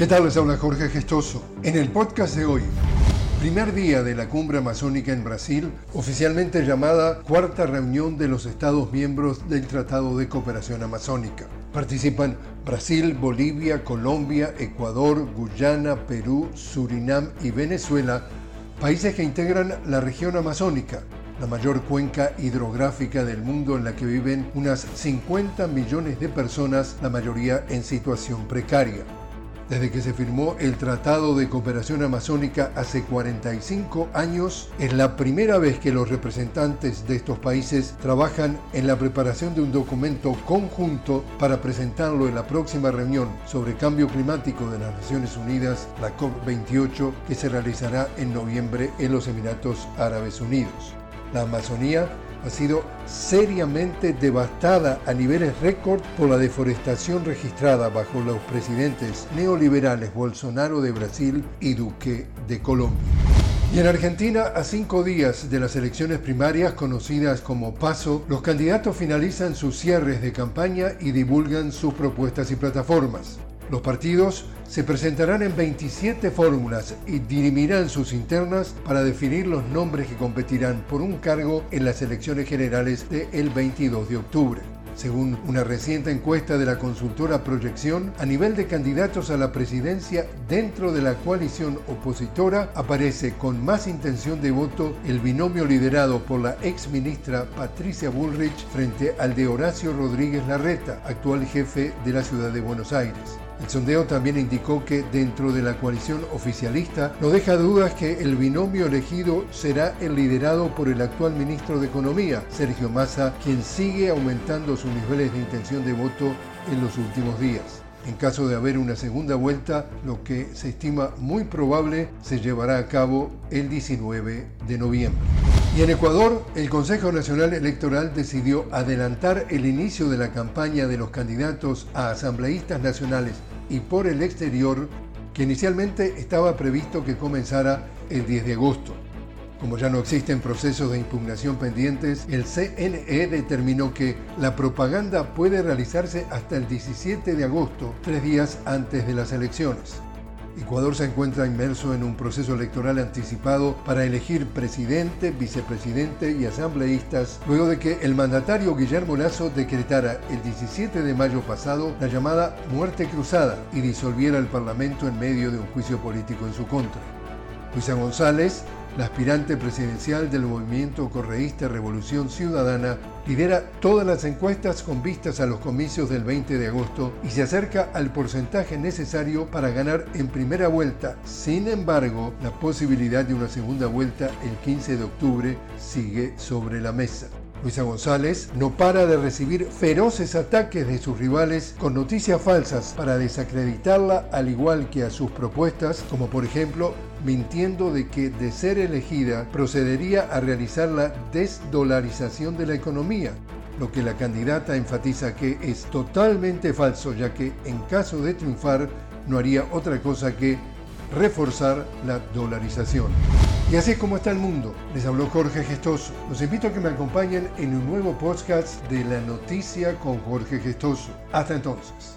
¿Qué tal? Les habla Jorge Gestoso. En el podcast de hoy, primer día de la cumbre amazónica en Brasil, oficialmente llamada Cuarta Reunión de los Estados Miembros del Tratado de Cooperación Amazónica. Participan Brasil, Bolivia, Colombia, Ecuador, Guyana, Perú, Surinam y Venezuela, países que integran la región amazónica, la mayor cuenca hidrográfica del mundo en la que viven unas 50 millones de personas, la mayoría en situación precaria. Desde que se firmó el Tratado de Cooperación Amazónica hace 45 años, es la primera vez que los representantes de estos países trabajan en la preparación de un documento conjunto para presentarlo en la próxima reunión sobre cambio climático de las Naciones Unidas, la COP28, que se realizará en noviembre en los Emiratos Árabes Unidos. La Amazonía ha sido seriamente devastada a niveles récord por la deforestación registrada bajo los presidentes neoliberales Bolsonaro de Brasil y Duque de Colombia. Y en Argentina, a cinco días de las elecciones primarias conocidas como PASO, los candidatos finalizan sus cierres de campaña y divulgan sus propuestas y plataformas. Los partidos se presentarán en 27 fórmulas y dirimirán sus internas para definir los nombres que competirán por un cargo en las elecciones generales del 22 de octubre. Según una reciente encuesta de la consultora Proyección, a nivel de candidatos a la presidencia dentro de la coalición opositora aparece con más intención de voto el binomio liderado por la ex ministra Patricia Bullrich frente al de Horacio Rodríguez Larreta, actual jefe de la ciudad de Buenos Aires. El sondeo también indicó que dentro de la coalición oficialista no deja dudas que el binomio elegido será el liderado por el actual ministro de Economía, Sergio Massa, quien sigue aumentando sus niveles de intención de voto en los últimos días. En caso de haber una segunda vuelta, lo que se estima muy probable se llevará a cabo el 19 de noviembre. Y en Ecuador, el Consejo Nacional Electoral decidió adelantar el inicio de la campaña de los candidatos a asambleístas nacionales y por el exterior, que inicialmente estaba previsto que comenzara el 10 de agosto. Como ya no existen procesos de impugnación pendientes, el CNE determinó que la propaganda puede realizarse hasta el 17 de agosto, tres días antes de las elecciones. Ecuador se encuentra inmerso en un proceso electoral anticipado para elegir presidente, vicepresidente y asambleístas, luego de que el mandatario Guillermo Lazo decretara el 17 de mayo pasado la llamada muerte cruzada y disolviera el Parlamento en medio de un juicio político en su contra. Luisa González, la aspirante presidencial del movimiento correísta Revolución Ciudadana lidera todas las encuestas con vistas a los comicios del 20 de agosto y se acerca al porcentaje necesario para ganar en primera vuelta. Sin embargo, la posibilidad de una segunda vuelta el 15 de octubre sigue sobre la mesa. Luisa González no para de recibir feroces ataques de sus rivales con noticias falsas para desacreditarla al igual que a sus propuestas, como por ejemplo mintiendo de que de ser elegida procedería a realizar la desdolarización de la economía, lo que la candidata enfatiza que es totalmente falso ya que en caso de triunfar no haría otra cosa que reforzar la dolarización. Y así es como está el mundo. Les habló Jorge Gestoso. Los invito a que me acompañen en un nuevo podcast de La Noticia con Jorge Gestoso. Hasta entonces.